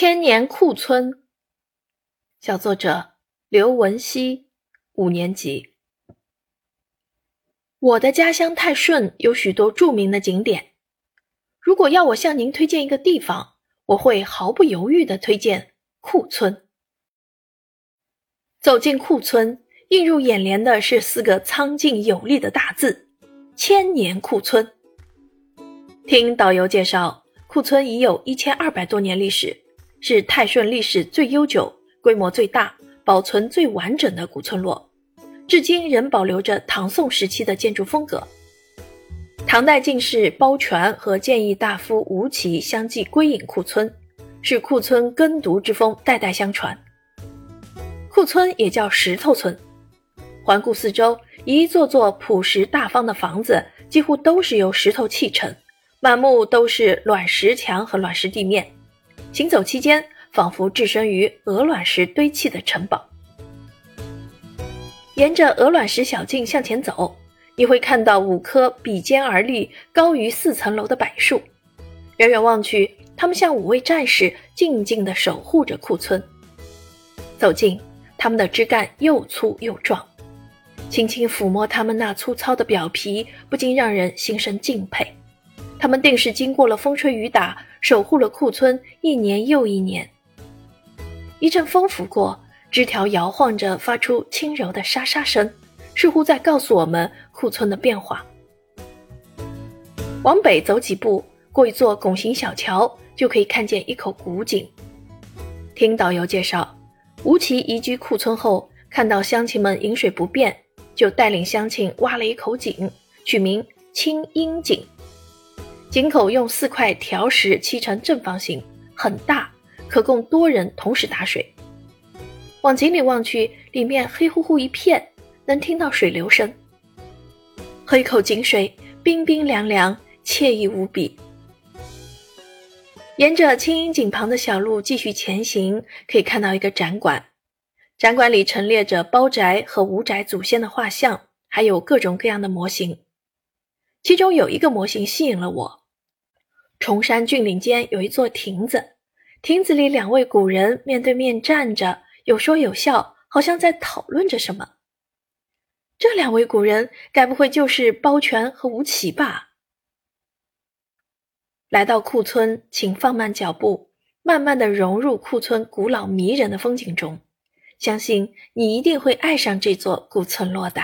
千年库村，小作者刘文熙，五年级。我的家乡泰顺有许多著名的景点，如果要我向您推荐一个地方，我会毫不犹豫的推荐库村。走进库村，映入眼帘的是四个苍劲有力的大字：千年库村。听导游介绍，库村已有一千二百多年历史。是泰顺历史最悠久、规模最大、保存最完整的古村落，至今仍保留着唐宋时期的建筑风格。唐代进士包全和谏议大夫吴起相继归隐库村，使库村耕读之风代代相传。库村也叫石头村，环顾四周，一座座朴实大方的房子几乎都是由石头砌成，满目都是卵石墙和卵石地面。行走期间，仿佛置身于鹅卵石堆砌的城堡。沿着鹅卵石小径向前走，你会看到五棵比肩而立、高于四层楼的柏树。远远望去，它们像五位战士，静静地守护着库村。走近，它们的枝干又粗又壮，轻轻抚摸它们那粗糙的表皮，不禁让人心生敬佩。他们定是经过了风吹雨打。守护了库村一年又一年。一阵风拂过，枝条摇晃着，发出轻柔的沙沙声，似乎在告诉我们库村的变化。往北走几步，过一座拱形小桥，就可以看见一口古井。听导游介绍，吴奇移居库村后，看到乡亲们饮水不便，就带领乡亲挖了一口井，取名清阴井。井口用四块条石砌成正方形，很大，可供多人同时打水。往井里望去，里面黑乎乎一片，能听到水流声。喝一口井水，冰冰凉凉，惬意无比。沿着青阴井旁的小路继续前行，可以看到一个展馆，展馆里陈列着包宅和吴宅祖先的画像，还有各种各样的模型。其中有一个模型吸引了我。崇山峻岭间有一座亭子，亭子里两位古人面对面站着，有说有笑，好像在讨论着什么。这两位古人该不会就是包全和吴起吧？来到库村，请放慢脚步，慢慢的融入库村古老迷人的风景中，相信你一定会爱上这座古村落的。